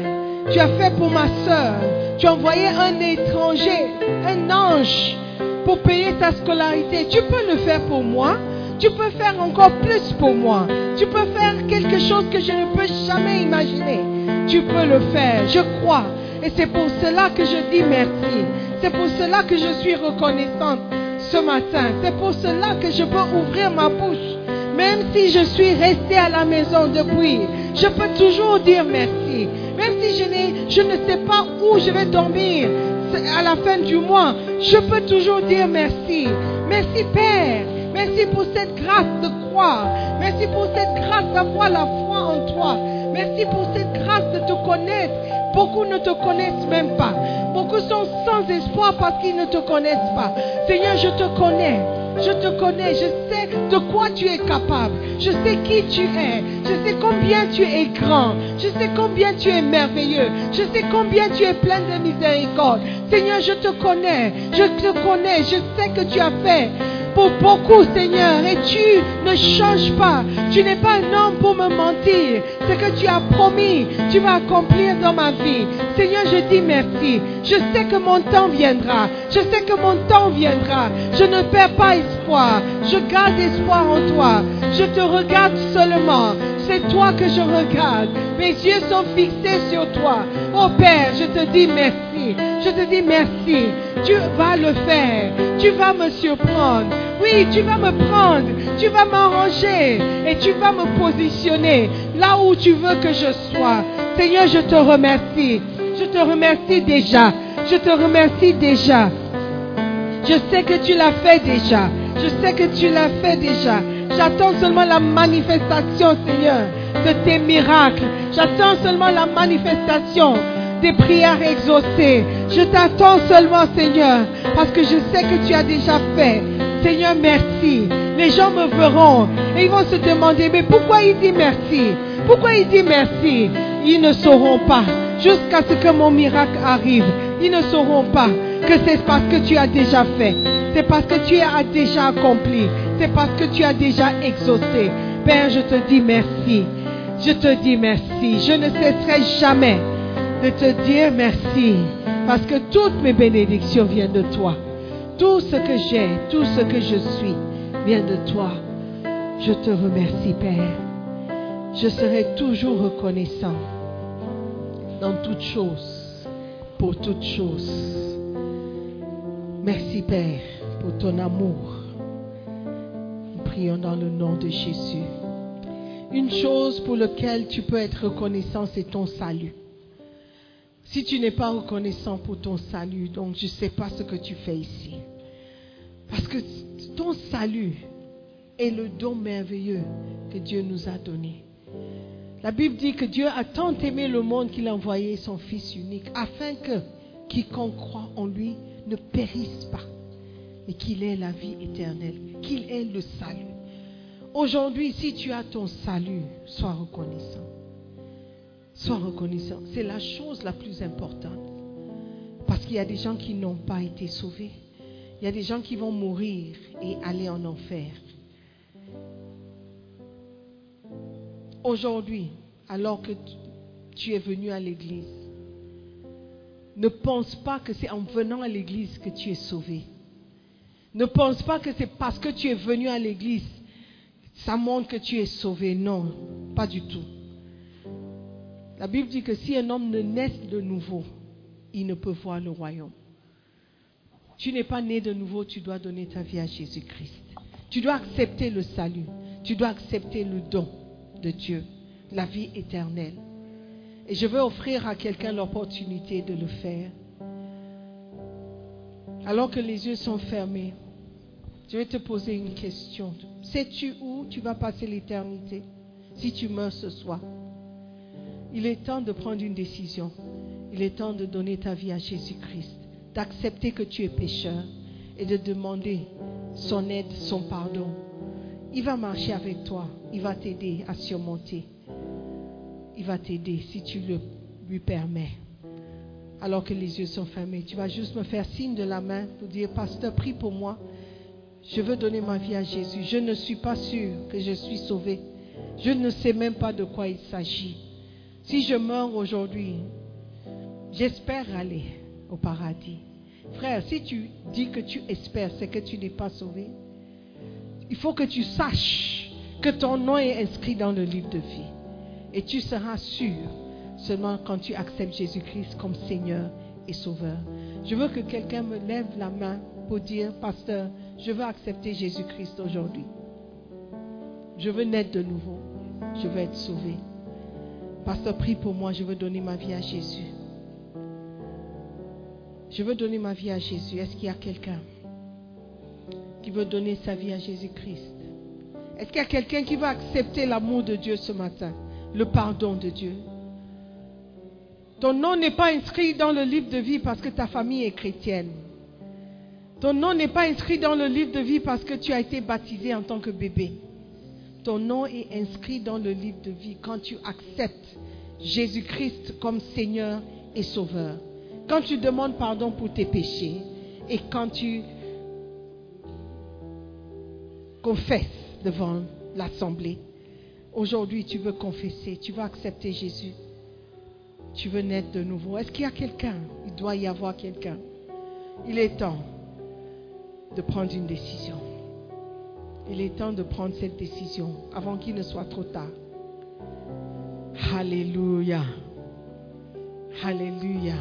Tu as fait pour ma soeur. Tu as envoyé un étranger, un ange, pour payer ta scolarité. Tu peux le faire pour moi. Tu peux faire encore plus pour moi. Tu peux faire quelque chose que je ne peux jamais imaginer. Tu peux le faire. Je crois. Et c'est pour cela que je dis merci. C'est pour cela que je suis reconnaissante ce matin. C'est pour cela que je peux ouvrir ma bouche. Même si je suis restée à la maison depuis, je peux toujours dire merci. Même si je, je ne sais pas où je vais dormir à la fin du mois, je peux toujours dire merci. Merci Père. Merci pour cette grâce de croire. Merci pour cette grâce d'avoir la foi en toi. Merci pour cette grâce de te connaître. Beaucoup ne te connaissent même pas. Beaucoup sont sans espoir parce qu'ils ne te connaissent pas. Seigneur, je te connais. Je te connais. Je sais de quoi tu es capable. Je sais qui tu es. Je sais combien tu es grand. Je sais combien tu es merveilleux. Je sais combien tu es plein de miséricorde. Seigneur, je te connais. Je te connais. Je sais que tu as fait pour beaucoup, Seigneur, et tu ne changes pas. Tu n'es pas un homme pour me mentir. Ce que tu as promis, tu vas accomplir dans ma vie. Seigneur, je dis merci. Je sais que mon temps viendra. Je sais que mon temps viendra. Je ne perds pas espoir. Je garde espoir en toi. Je te regarde seulement. C'est toi que je regarde. Mes yeux sont fixés sur toi. Oh Père, je te dis merci. Je te dis merci. Tu vas le faire. Tu vas me surprendre. Oui, tu vas me prendre. Tu vas m'arranger. Et tu vas me positionner là où tu veux que je sois. Seigneur, je te remercie. Je te remercie déjà. Je te remercie déjà. Je sais que tu l'as fait déjà. Je sais que tu l'as fait déjà. J'attends seulement la manifestation, Seigneur, de tes miracles. J'attends seulement la manifestation des prières exaucées. Je t'attends seulement, Seigneur, parce que je sais que tu as déjà fait. Seigneur, merci. Les gens me verront et ils vont se demander, mais pourquoi il dit merci? Pourquoi il dit merci? Ils ne sauront pas jusqu'à ce que mon miracle arrive. Ils ne sauront pas que c'est parce que tu as déjà fait. C'est parce que tu as déjà accompli. C'est parce que tu as déjà exaucé. Père, je te dis merci. Je te dis merci. Je ne cesserai jamais de te dire merci. Parce que toutes mes bénédictions viennent de toi. Tout ce que j'ai, tout ce que je suis vient de toi. Je te remercie, Père. Je serai toujours reconnaissant dans toutes choses, pour toutes choses. Merci, Père, pour ton amour. Nous prions dans le nom de Jésus. Une chose pour laquelle tu peux être reconnaissant, c'est ton salut. Si tu n'es pas reconnaissant pour ton salut, donc je ne sais pas ce que tu fais ici. Parce que ton salut est le don merveilleux que Dieu nous a donné. La Bible dit que Dieu a tant aimé le monde qu'il a envoyé son Fils unique afin que quiconque croit en lui ne périsse pas, mais qu'il ait la vie éternelle, qu'il ait le salut. Aujourd'hui, si tu as ton salut, sois reconnaissant. Sois reconnaissant. C'est la chose la plus importante. Parce qu'il y a des gens qui n'ont pas été sauvés. Il y a des gens qui vont mourir et aller en enfer. Aujourd'hui, alors que tu es venu à l'église, ne pense pas que c'est en venant à l'église que tu es sauvé. Ne pense pas que c'est parce que tu es venu à l'église, ça montre que tu es sauvé. Non, pas du tout. La Bible dit que si un homme ne naît de nouveau, il ne peut voir le royaume. Tu n'es pas né de nouveau, tu dois donner ta vie à Jésus-Christ. Tu dois accepter le salut. Tu dois accepter le don de Dieu, la vie éternelle. Et je veux offrir à quelqu'un l'opportunité de le faire. Alors que les yeux sont fermés, je vais te poser une question. Sais-tu où tu vas passer l'éternité? Si tu meurs ce soir Il est temps de prendre une décision. Il est temps de donner ta vie à Jésus-Christ, d'accepter que tu es pécheur et de demander son aide, son pardon. Il va marcher avec toi, il va t'aider à surmonter. Il va t'aider si tu le lui permets. Alors que les yeux sont fermés, tu vas juste me faire signe de la main pour dire, pasteur, prie pour moi. Je veux donner ma vie à Jésus. Je ne suis pas sûr que je suis sauvé. Je ne sais même pas de quoi il s'agit. Si je meurs aujourd'hui, j'espère aller au paradis. Frère, si tu dis que tu espères, c'est que tu n'es pas sauvé. Il faut que tu saches que ton nom est inscrit dans le livre de vie. Et tu seras sûr seulement quand tu acceptes Jésus-Christ comme Seigneur et Sauveur. Je veux que quelqu'un me lève la main pour dire, pasteur, je veux accepter Jésus-Christ aujourd'hui. Je veux naître de nouveau. Je veux être sauvé. Pasteur, prie pour moi. Je veux donner ma vie à Jésus. Je veux donner ma vie à Jésus. Est-ce qu'il y a quelqu'un qui veut donner sa vie à Jésus-Christ? Est-ce qu'il y a quelqu'un qui va accepter l'amour de Dieu ce matin, le pardon de Dieu? Ton nom n'est pas inscrit dans le livre de vie parce que ta famille est chrétienne. Ton nom n'est pas inscrit dans le livre de vie parce que tu as été baptisé en tant que bébé. Ton nom est inscrit dans le livre de vie quand tu acceptes Jésus-Christ comme Seigneur et Sauveur. Quand tu demandes pardon pour tes péchés et quand tu confesses devant l'assemblée. Aujourd'hui, tu veux confesser, tu veux accepter Jésus. Tu veux naître de nouveau. Est-ce qu'il y a quelqu'un? Il doit y avoir quelqu'un. Il est temps de prendre une décision. Il est temps de prendre cette décision avant qu'il ne soit trop tard. Alléluia. Alléluia.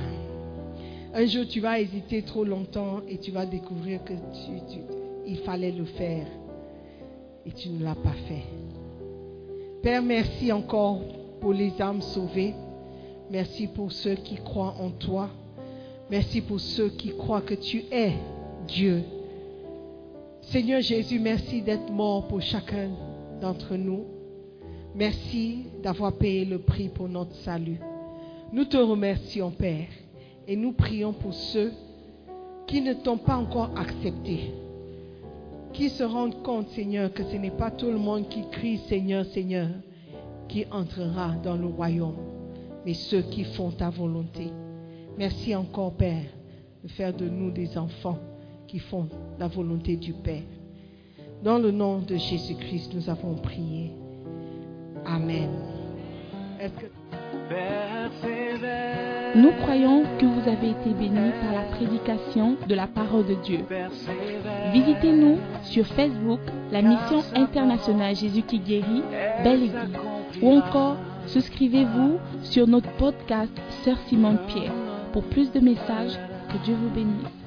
Un jour, tu vas hésiter trop longtemps et tu vas découvrir que il fallait le faire et tu ne l'as pas fait. Père, merci encore pour les âmes sauvées. Merci pour ceux qui croient en toi. Merci pour ceux qui croient que tu es Dieu. Seigneur Jésus, merci d'être mort pour chacun d'entre nous. Merci d'avoir payé le prix pour notre salut. Nous te remercions, Père, et nous prions pour ceux qui ne t'ont pas encore accepté qui se rendent compte, Seigneur, que ce n'est pas tout le monde qui crie Seigneur, Seigneur, qui entrera dans le royaume, mais ceux qui font ta volonté. Merci encore, Père, de faire de nous des enfants qui font la volonté du Père. Dans le nom de Jésus-Christ, nous avons prié. Amen. Nous croyons que vous avez été bénis par la prédication de la parole de Dieu. Visitez-nous sur Facebook, la mission internationale Jésus qui guérit, Belle ou encore souscrivez-vous sur notre podcast Sœur Simone Pierre pour plus de messages. Que Dieu vous bénisse.